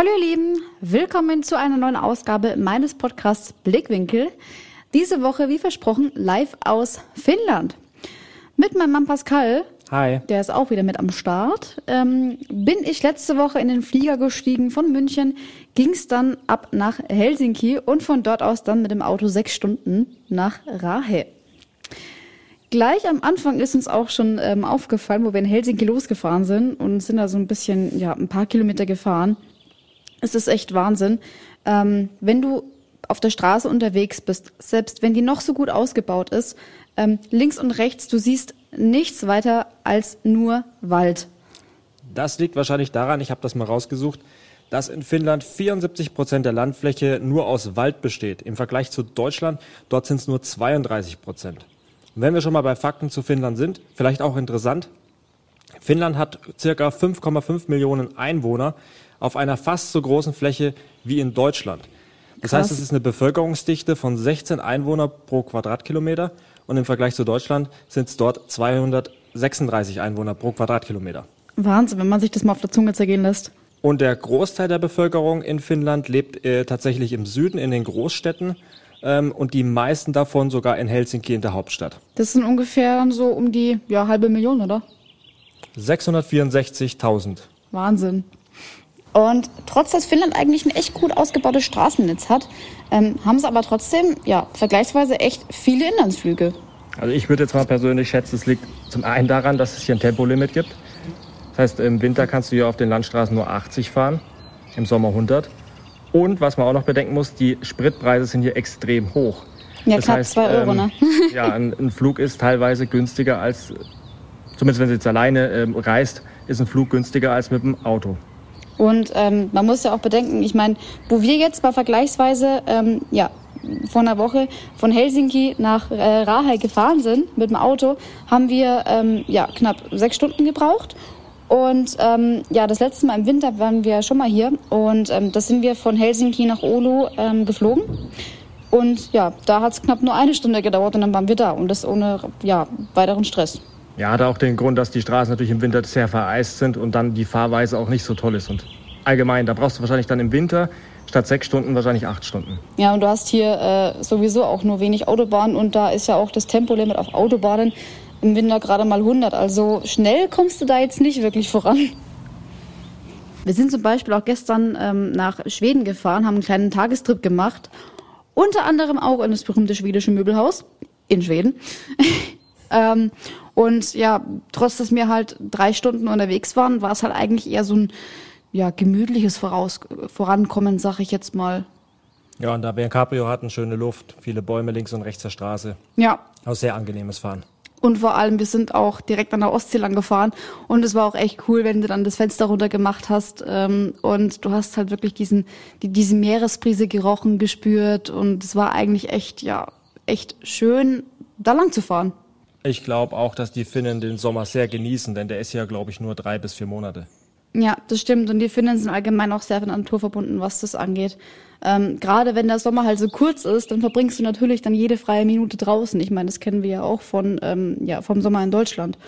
Hallo ihr Lieben, willkommen zu einer neuen Ausgabe meines Podcasts Blickwinkel. Diese Woche, wie versprochen, live aus Finnland. Mit meinem Mann Pascal, Hi. der ist auch wieder mit am Start, ähm, bin ich letzte Woche in den Flieger gestiegen von München, ging es dann ab nach Helsinki und von dort aus dann mit dem Auto sechs Stunden nach Rahe. Gleich am Anfang ist uns auch schon ähm, aufgefallen, wo wir in Helsinki losgefahren sind und sind da so ein bisschen, ja, ein paar Kilometer gefahren. Es ist echt Wahnsinn. Ähm, wenn du auf der Straße unterwegs bist, selbst wenn die noch so gut ausgebaut ist, ähm, links und rechts, du siehst nichts weiter als nur Wald. Das liegt wahrscheinlich daran, ich habe das mal rausgesucht, dass in Finnland 74 Prozent der Landfläche nur aus Wald besteht. Im Vergleich zu Deutschland, dort sind es nur 32 Prozent. Wenn wir schon mal bei Fakten zu Finnland sind, vielleicht auch interessant, Finnland hat circa 5,5 Millionen Einwohner auf einer fast so großen Fläche wie in Deutschland. Das Krass. heißt, es ist eine Bevölkerungsdichte von 16 Einwohner pro Quadratkilometer und im Vergleich zu Deutschland sind es dort 236 Einwohner pro Quadratkilometer. Wahnsinn, wenn man sich das mal auf der Zunge zergehen lässt. Und der Großteil der Bevölkerung in Finnland lebt äh, tatsächlich im Süden, in den Großstädten ähm, und die meisten davon sogar in Helsinki in der Hauptstadt. Das sind ungefähr so um die ja, halbe Million, oder? 664.000. Wahnsinn. Und trotz dass Finnland eigentlich ein echt gut ausgebautes Straßennetz hat, ähm, haben sie aber trotzdem ja vergleichsweise echt viele Inlandsflüge. Also ich würde jetzt mal persönlich schätzen, es liegt zum einen daran, dass es hier ein Tempolimit gibt. Das heißt, im Winter kannst du hier auf den Landstraßen nur 80 fahren, im Sommer 100. Und was man auch noch bedenken muss, die Spritpreise sind hier extrem hoch. Ja, Das knapp heißt, zwei Euro, ähm, ne? Ja, ein, ein Flug ist teilweise günstiger als, zumindest wenn sie jetzt alleine ähm, reist, ist ein Flug günstiger als mit dem Auto. Und ähm, man muss ja auch bedenken, ich meine, wo wir jetzt mal vergleichsweise, ähm, ja, vor einer Woche von Helsinki nach äh, Rahe gefahren sind mit dem Auto, haben wir ähm, ja knapp sechs Stunden gebraucht. Und ähm, ja, das letzte Mal im Winter waren wir schon mal hier und ähm, da sind wir von Helsinki nach Oulu ähm, geflogen. Und ja, da hat es knapp nur eine Stunde gedauert und dann waren wir da und das ohne ja, weiteren Stress. Ja, hat auch den Grund, dass die Straßen natürlich im Winter sehr vereist sind und dann die Fahrweise auch nicht so toll ist. Und allgemein, da brauchst du wahrscheinlich dann im Winter statt sechs Stunden wahrscheinlich acht Stunden. Ja, und du hast hier äh, sowieso auch nur wenig Autobahnen und da ist ja auch das Tempolimit auf Autobahnen im Winter gerade mal 100. Also schnell kommst du da jetzt nicht wirklich voran. Wir sind zum Beispiel auch gestern ähm, nach Schweden gefahren, haben einen kleinen Tagestrip gemacht. Unter anderem auch in das berühmte schwedische Möbelhaus in Schweden. ähm, und ja, trotz dass wir halt drei Stunden unterwegs waren, war es halt eigentlich eher so ein ja, gemütliches Voraus Vorankommen, sag ich jetzt mal. Ja, und da wir ein Cabrio hatten, schöne Luft, viele Bäume links und rechts der Straße. Ja, Auch sehr angenehmes Fahren. Und vor allem, wir sind auch direkt an der Ostsee lang gefahren. Und es war auch echt cool, wenn du dann das Fenster runter gemacht hast. Ähm, und du hast halt wirklich diesen, die, diese Meeresbrise gerochen, gespürt. Und es war eigentlich echt, ja, echt schön, da lang zu fahren. Ich glaube auch, dass die Finnen den Sommer sehr genießen, denn der ist ja, glaube ich, nur drei bis vier Monate. Ja, das stimmt. Und die Finnen sind allgemein auch sehr von der Natur verbunden, was das angeht. Ähm, Gerade wenn der Sommer halt so kurz ist, dann verbringst du natürlich dann jede freie Minute draußen. Ich meine, das kennen wir ja auch von, ähm, ja, vom Sommer in Deutschland.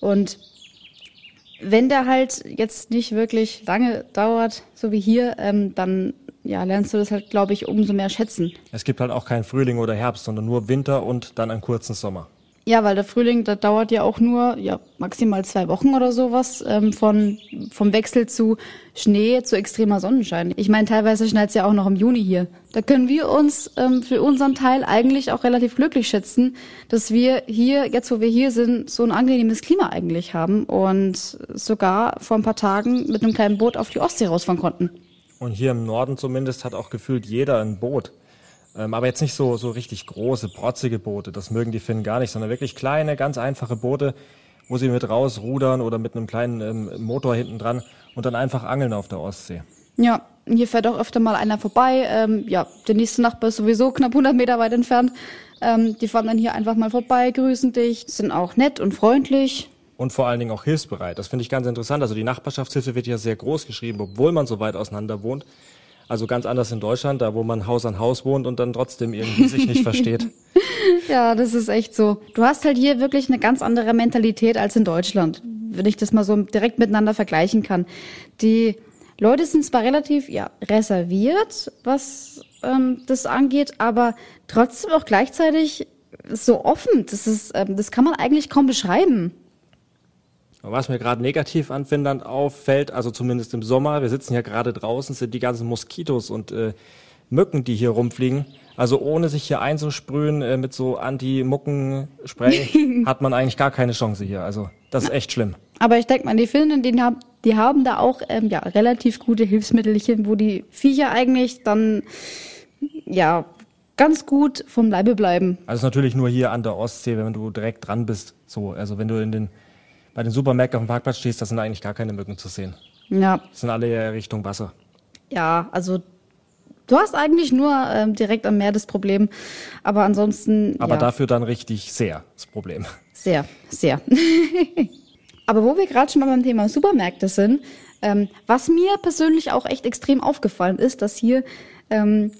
Und wenn der halt jetzt nicht wirklich lange dauert, so wie hier, ähm, dann ja, lernst du das halt, glaube ich, umso mehr schätzen. Es gibt halt auch keinen Frühling oder Herbst, sondern nur Winter und dann einen kurzen Sommer. Ja, weil der Frühling, der dauert ja auch nur ja maximal zwei Wochen oder sowas ähm, von vom Wechsel zu Schnee zu extremer Sonnenschein. Ich meine, teilweise schneit es ja auch noch im Juni hier. Da können wir uns ähm, für unseren Teil eigentlich auch relativ glücklich schätzen, dass wir hier jetzt, wo wir hier sind, so ein angenehmes Klima eigentlich haben und sogar vor ein paar Tagen mit einem kleinen Boot auf die Ostsee rausfahren konnten. Und hier im Norden zumindest hat auch gefühlt jeder ein Boot. Ähm, aber jetzt nicht so, so richtig große, protzige Boote. Das mögen die Finnen gar nicht, sondern wirklich kleine, ganz einfache Boote, wo sie mit rausrudern oder mit einem kleinen ähm, Motor hinten dran und dann einfach angeln auf der Ostsee. Ja, hier fährt auch öfter mal einer vorbei. Ähm, ja, der nächste Nachbar ist sowieso knapp 100 Meter weit entfernt. Ähm, die fahren dann hier einfach mal vorbei, grüßen dich, sind auch nett und freundlich. Und vor allen Dingen auch hilfsbereit. Das finde ich ganz interessant. Also die Nachbarschaftshilfe wird ja sehr groß geschrieben, obwohl man so weit auseinander wohnt. Also ganz anders in Deutschland, da wo man Haus an Haus wohnt und dann trotzdem irgendwie sich nicht versteht. Ja, das ist echt so. Du hast halt hier wirklich eine ganz andere Mentalität als in Deutschland, wenn ich das mal so direkt miteinander vergleichen kann. Die Leute sind zwar relativ ja, reserviert, was ähm, das angeht, aber trotzdem auch gleichzeitig so offen. Das, ist, ähm, das kann man eigentlich kaum beschreiben. Was mir gerade negativ an Finnland auffällt, also zumindest im Sommer, wir sitzen ja gerade draußen, sind die ganzen Moskitos und äh, Mücken, die hier rumfliegen. Also ohne sich hier einzusprühen äh, mit so Anti-Mucken-Spray hat man eigentlich gar keine Chance hier. Also das ist echt schlimm. Aber ich denke mal, die Finnen, die haben, die haben da auch ähm, ja, relativ gute Hilfsmittelchen, wo die Viecher eigentlich dann ja ganz gut vom Leibe bleiben. Also natürlich nur hier an der Ostsee, wenn du direkt dran bist. So, also wenn du in den bei den Supermärkten auf dem Parkplatz stehst, da sind eigentlich gar keine Mücken zu sehen. Ja. Das sind alle Richtung Wasser. Ja, also du hast eigentlich nur ähm, direkt am Meer das Problem, aber ansonsten. Aber ja, dafür dann richtig sehr das Problem. Sehr, sehr. aber wo wir gerade schon mal beim Thema Supermärkte sind, ähm, was mir persönlich auch echt extrem aufgefallen ist, dass hier ähm,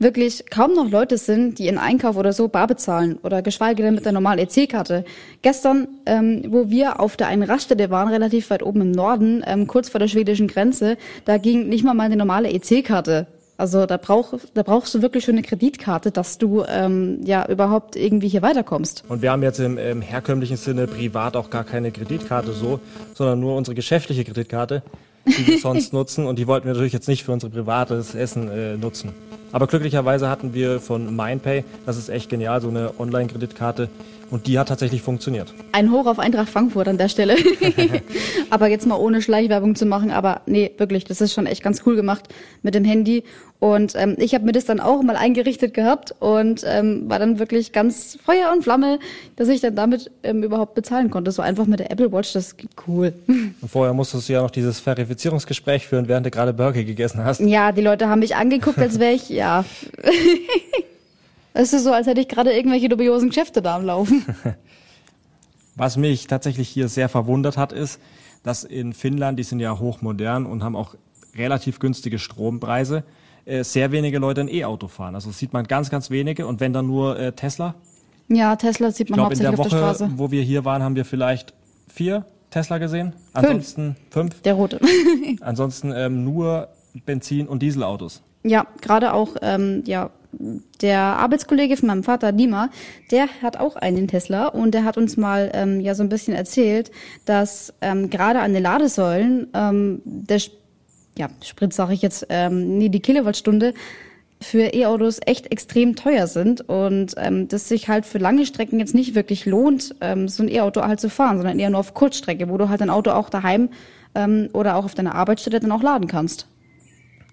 wirklich kaum noch Leute sind, die ihren Einkauf oder so bar bezahlen oder geschweige denn mit der normalen EC-Karte. Gestern, ähm, wo wir auf der einen Raststätte waren, relativ weit oben im Norden, ähm, kurz vor der schwedischen Grenze, da ging nicht mal mal eine normale EC-Karte. Also da, brauch, da brauchst du wirklich schon eine Kreditkarte, dass du ähm, ja überhaupt irgendwie hier weiterkommst. Und wir haben jetzt im, im herkömmlichen Sinne privat auch gar keine Kreditkarte so, sondern nur unsere geschäftliche Kreditkarte, die wir sonst nutzen. Und die wollten wir natürlich jetzt nicht für unser privates Essen äh, nutzen. Aber glücklicherweise hatten wir von MindPay, das ist echt genial, so eine Online-Kreditkarte. Und die hat tatsächlich funktioniert. Ein Hoch auf Eintracht Frankfurt an der Stelle. aber jetzt mal ohne Schleichwerbung zu machen, aber nee, wirklich, das ist schon echt ganz cool gemacht mit dem Handy. Und ähm, ich habe mir das dann auch mal eingerichtet gehabt und ähm, war dann wirklich ganz Feuer und Flamme, dass ich dann damit ähm, überhaupt bezahlen konnte. So einfach mit der Apple Watch, das geht cool. Und vorher musstest du ja noch dieses Verifizierungsgespräch führen, während du gerade Burger gegessen hast. Ja, die Leute haben mich angeguckt, als wäre ich, ja. Es ist so, als hätte ich gerade irgendwelche dubiosen Geschäfte da am Laufen. Was mich tatsächlich hier sehr verwundert hat, ist, dass in Finnland, die sind ja hochmodern und haben auch relativ günstige Strompreise, äh, sehr wenige Leute ein E-Auto fahren. Also sieht man ganz, ganz wenige und wenn dann nur äh, Tesla. Ja, Tesla sieht Ich man glaube, in hauptsächlich der auf der Woche, Straße. wo wir hier waren, haben wir vielleicht vier Tesla gesehen. Ansonsten fünf. Der rote. Ansonsten ähm, nur Benzin- und Dieselautos. Ja, gerade auch ähm, ja der Arbeitskollege von meinem Vater, Dima, der hat auch einen Tesla und der hat uns mal ähm, ja so ein bisschen erzählt, dass ähm, gerade an den Ladesäulen ähm, der ja, Sprit sage ich jetzt, ähm, nee, die Kilowattstunde für E-Autos echt extrem teuer sind und ähm, das sich halt für lange Strecken jetzt nicht wirklich lohnt, ähm, so ein E-Auto halt zu fahren, sondern eher nur auf Kurzstrecke, wo du halt dein Auto auch daheim ähm, oder auch auf deiner Arbeitsstätte dann auch laden kannst.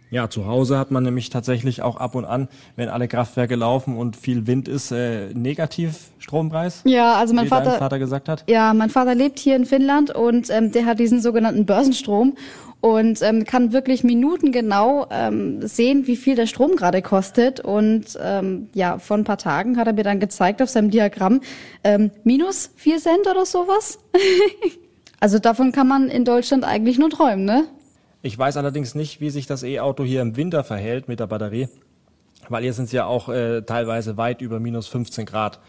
Ja, zu Hause hat man nämlich tatsächlich auch ab und an, wenn alle Kraftwerke laufen und viel Wind ist, äh, negativ Strompreis. Ja, also mein Vater, Vater gesagt hat. Ja, mein Vater lebt hier in Finnland und ähm, der hat diesen sogenannten Börsenstrom und ähm, kann wirklich minutengenau ähm, sehen, wie viel der Strom gerade kostet. Und ähm, ja, vor ein paar Tagen hat er mir dann gezeigt auf seinem Diagramm ähm, minus vier Cent oder sowas. also davon kann man in Deutschland eigentlich nur träumen, ne? Ich weiß allerdings nicht, wie sich das E-Auto hier im Winter verhält mit der Batterie, weil hier sind es ja auch äh, teilweise weit über minus 15 Grad.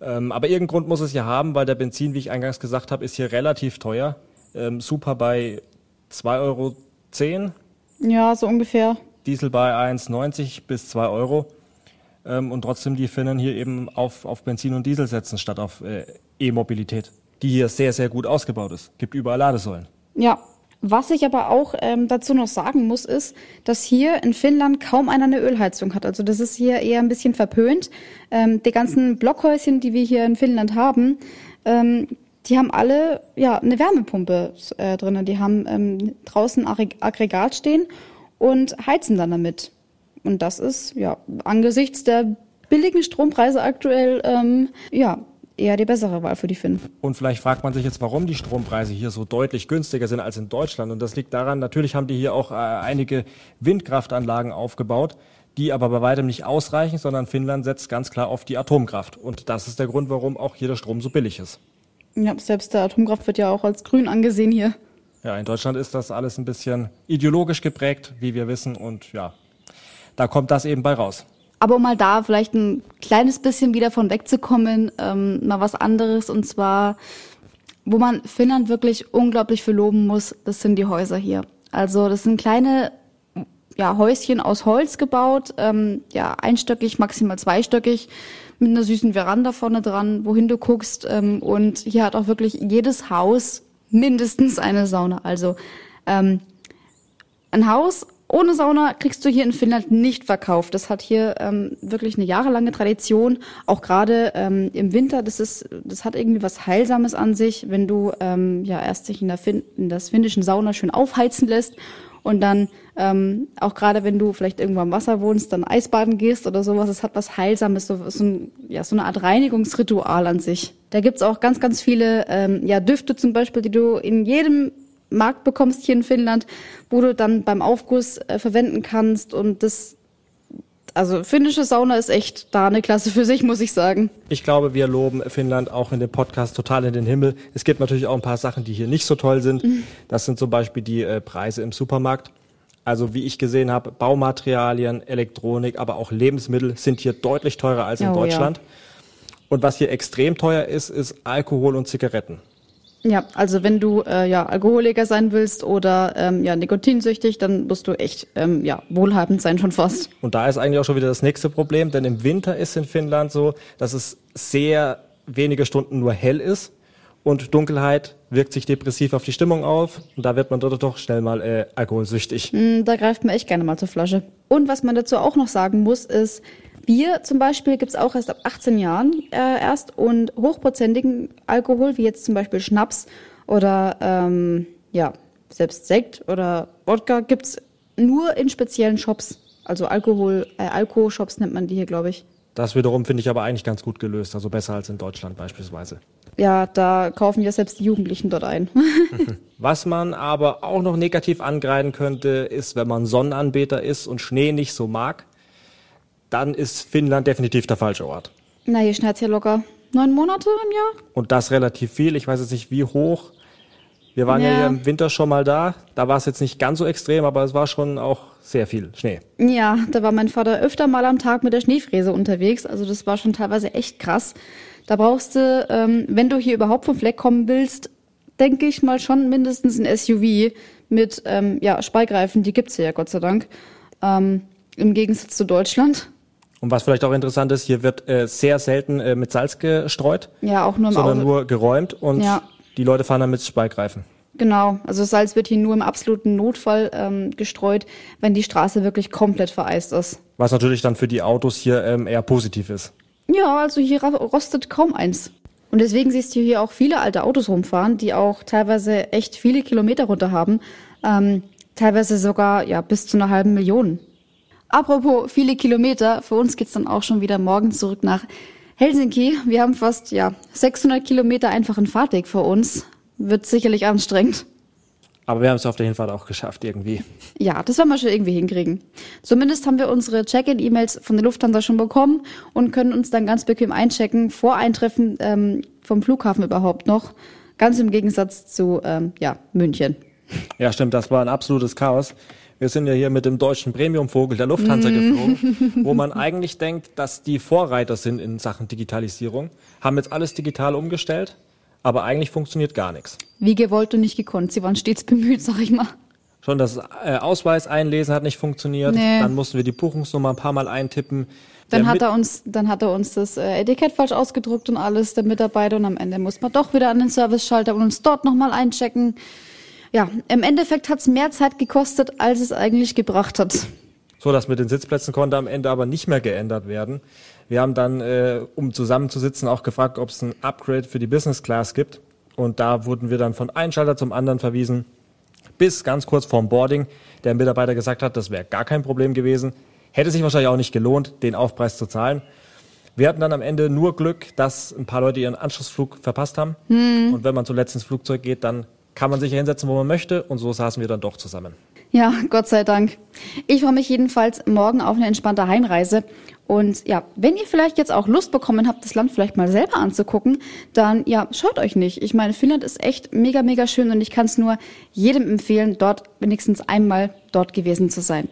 Ähm, aber irgendeinen Grund muss es ja haben, weil der Benzin, wie ich eingangs gesagt habe, ist hier relativ teuer. Ähm, super bei 2,10 Euro, Ja, so ungefähr. Diesel bei 1,90 bis 2 Euro. Ähm, und trotzdem die Finnen hier eben auf, auf Benzin und Diesel setzen statt auf äh, E-Mobilität, die hier sehr, sehr gut ausgebaut ist. Gibt überall Ladesäulen. Ja. Was ich aber auch ähm, dazu noch sagen muss, ist, dass hier in Finnland kaum einer eine Ölheizung hat. Also das ist hier eher ein bisschen verpönt. Ähm, die ganzen Blockhäuschen, die wir hier in Finnland haben, ähm, die haben alle ja eine Wärmepumpe äh, drinnen. Die haben ähm, draußen Aggre- Aggregat stehen und heizen dann damit. Und das ist ja angesichts der billigen Strompreise aktuell ähm, ja eher die bessere Wahl für die Finnen. Und vielleicht fragt man sich jetzt, warum die Strompreise hier so deutlich günstiger sind als in Deutschland. Und das liegt daran, natürlich haben die hier auch äh, einige Windkraftanlagen aufgebaut, die aber bei weitem nicht ausreichen, sondern Finnland setzt ganz klar auf die Atomkraft. Und das ist der Grund, warum auch hier der Strom so billig ist. Ja, selbst der Atomkraft wird ja auch als grün angesehen hier. Ja, in Deutschland ist das alles ein bisschen ideologisch geprägt, wie wir wissen. Und ja, da kommt das eben bei raus. Aber um mal da vielleicht ein kleines bisschen wieder von wegzukommen, ähm, mal was anderes und zwar, wo man Finnland wirklich unglaublich für loben muss, das sind die Häuser hier. Also das sind kleine ja, Häuschen aus Holz gebaut, ähm, ja, einstöckig, maximal zweistöckig, mit einer süßen Veranda vorne dran, wohin du guckst. Ähm, und hier hat auch wirklich jedes Haus mindestens eine Sauna. Also ähm, ein Haus ohne Sauna kriegst du hier in Finnland nicht verkauft. Das hat hier ähm, wirklich eine jahrelange Tradition. Auch gerade ähm, im Winter, das ist, das hat irgendwie was Heilsames an sich, wenn du ähm, ja erst dich in der fin in das finnischen Sauna schön aufheizen lässt und dann ähm, auch gerade wenn du vielleicht irgendwo am Wasser wohnst, dann Eisbaden gehst oder sowas, es hat was Heilsames, so, so, ein, ja, so eine Art Reinigungsritual an sich. Da gibt's auch ganz, ganz viele ähm, ja, Düfte zum Beispiel, die du in jedem Markt bekommst hier in Finnland, wo du dann beim Aufguss äh, verwenden kannst und das also finnische Sauna ist echt da eine Klasse für sich, muss ich sagen. Ich glaube, wir loben Finnland auch in dem Podcast total in den Himmel. Es gibt natürlich auch ein paar Sachen, die hier nicht so toll sind. Mhm. Das sind zum Beispiel die äh, Preise im Supermarkt. Also wie ich gesehen habe, Baumaterialien, Elektronik, aber auch Lebensmittel sind hier deutlich teurer als in oh, Deutschland. Ja. Und was hier extrem teuer ist, ist Alkohol und Zigaretten. Ja, also wenn du äh, ja Alkoholiker sein willst oder ähm, ja nikotinsüchtig, dann musst du echt ähm, ja wohlhabend sein schon fast. Und da ist eigentlich auch schon wieder das nächste Problem, denn im Winter ist in Finnland so, dass es sehr wenige Stunden nur hell ist und Dunkelheit wirkt sich depressiv auf die Stimmung auf und da wird man dort doch schnell mal äh, alkoholsüchtig. Mm, da greift man echt gerne mal zur Flasche. Und was man dazu auch noch sagen muss, ist, Bier zum Beispiel gibt's auch erst ab 18 Jahren äh, erst und hochprozentigen Alkohol, wie jetzt zum Beispiel Schnaps oder ähm, ja, selbst Sekt oder Wodka gibt's nur in speziellen Shops. Also Alkohol, äh, Alko-Shops nennt man die hier, glaube ich. Das wiederum finde ich aber eigentlich ganz gut gelöst, also besser als in Deutschland beispielsweise. Ja, da kaufen ja selbst die Jugendlichen dort ein. Was man aber auch noch negativ angreifen könnte, ist, wenn man Sonnenanbeter ist und Schnee nicht so mag dann ist Finnland definitiv der falsche Ort. Na, hier schneit ja locker neun Monate im Jahr. Und das relativ viel. Ich weiß jetzt nicht, wie hoch. Wir waren ja, ja hier im Winter schon mal da. Da war es jetzt nicht ganz so extrem, aber es war schon auch sehr viel Schnee. Ja, da war mein Vater öfter mal am Tag mit der Schneefräse unterwegs. Also das war schon teilweise echt krass. Da brauchst du, ähm, wenn du hier überhaupt vom Fleck kommen willst, denke ich mal schon mindestens ein SUV mit ähm, ja, Speigreifen. Die gibt's hier ja Gott sei Dank. Ähm, Im Gegensatz zu Deutschland. Und was vielleicht auch interessant ist, hier wird äh, sehr selten äh, mit Salz gestreut. Ja, auch nur im Sondern Auto. nur geräumt und ja. die Leute fahren dann mit Speigreifen. Genau, also Salz wird hier nur im absoluten Notfall ähm, gestreut, wenn die Straße wirklich komplett vereist ist. Was natürlich dann für die Autos hier ähm, eher positiv ist. Ja, also hier rostet kaum eins. Und deswegen siehst du hier auch viele alte Autos rumfahren, die auch teilweise echt viele Kilometer runter haben. Ähm, teilweise sogar ja bis zu einer halben Million. Apropos viele Kilometer, für uns geht's dann auch schon wieder morgen zurück nach Helsinki. Wir haben fast ja 600 Kilometer einfachen Fahrtweg vor uns. Wird sicherlich anstrengend. Aber wir haben es auf der Hinfahrt auch geschafft irgendwie. Ja, das werden wir schon irgendwie hinkriegen. Zumindest haben wir unsere Check-in-E-Mails von der Lufthansa schon bekommen und können uns dann ganz bequem einchecken, vor Eintreffen ähm, vom Flughafen überhaupt noch. Ganz im Gegensatz zu ähm, ja, München. Ja, stimmt, das war ein absolutes Chaos. Wir sind ja hier mit dem deutschen Premiumvogel der Lufthansa mm. geflogen, wo man eigentlich denkt, dass die Vorreiter sind in Sachen Digitalisierung, haben jetzt alles digital umgestellt, aber eigentlich funktioniert gar nichts. Wie gewollt und nicht gekonnt. Sie waren stets bemüht, sag ich mal. Schon das äh, Ausweis einlesen hat nicht funktioniert. Nee. Dann mussten wir die Buchungsnummer ein paar Mal eintippen. Dann hat er uns, dann hat er uns das äh, Etikett falsch ausgedruckt und alles, der Mitarbeiter. Und am Ende muss man doch wieder an den Service-Schalter und uns dort nochmal einchecken ja, im Endeffekt hat es mehr Zeit gekostet, als es eigentlich gebracht hat. So, das mit den Sitzplätzen konnte am Ende aber nicht mehr geändert werden. Wir haben dann, äh, um zusammenzusitzen, auch gefragt, ob es ein Upgrade für die Business Class gibt. Und da wurden wir dann von einem Schalter zum anderen verwiesen, bis ganz kurz vorm Boarding der Mitarbeiter gesagt hat, das wäre gar kein Problem gewesen. Hätte sich wahrscheinlich auch nicht gelohnt, den Aufpreis zu zahlen. Wir hatten dann am Ende nur Glück, dass ein paar Leute ihren Anschlussflug verpasst haben. Hm. Und wenn man zuletzt ins Flugzeug geht, dann kann man sich hinsetzen, wo man möchte. Und so saßen wir dann doch zusammen. Ja, Gott sei Dank. Ich freue mich jedenfalls morgen auf eine entspannte Heimreise. Und ja, wenn ihr vielleicht jetzt auch Lust bekommen habt, das Land vielleicht mal selber anzugucken, dann ja, schaut euch nicht. Ich meine, Finnland ist echt mega, mega schön und ich kann es nur jedem empfehlen, dort wenigstens einmal dort gewesen zu sein.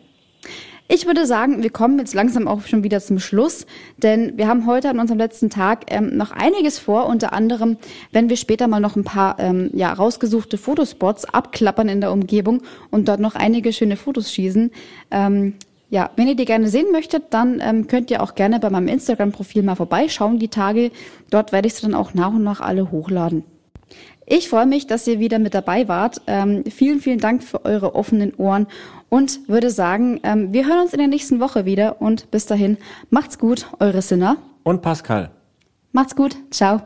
Ich würde sagen, wir kommen jetzt langsam auch schon wieder zum Schluss, denn wir haben heute an unserem letzten Tag ähm, noch einiges vor. Unter anderem, wenn wir später mal noch ein paar ähm, ja, rausgesuchte Fotospots abklappern in der Umgebung und dort noch einige schöne Fotos schießen. Ähm, ja, wenn ihr die gerne sehen möchtet, dann ähm, könnt ihr auch gerne bei meinem Instagram-Profil mal vorbeischauen, die Tage. Dort werde ich sie dann auch nach und nach alle hochladen. Ich freue mich, dass ihr wieder mit dabei wart. Ähm, vielen, vielen Dank für eure offenen Ohren und würde sagen, ähm, wir hören uns in der nächsten Woche wieder und bis dahin macht's gut, eure Sinner. Und Pascal. Macht's gut, ciao.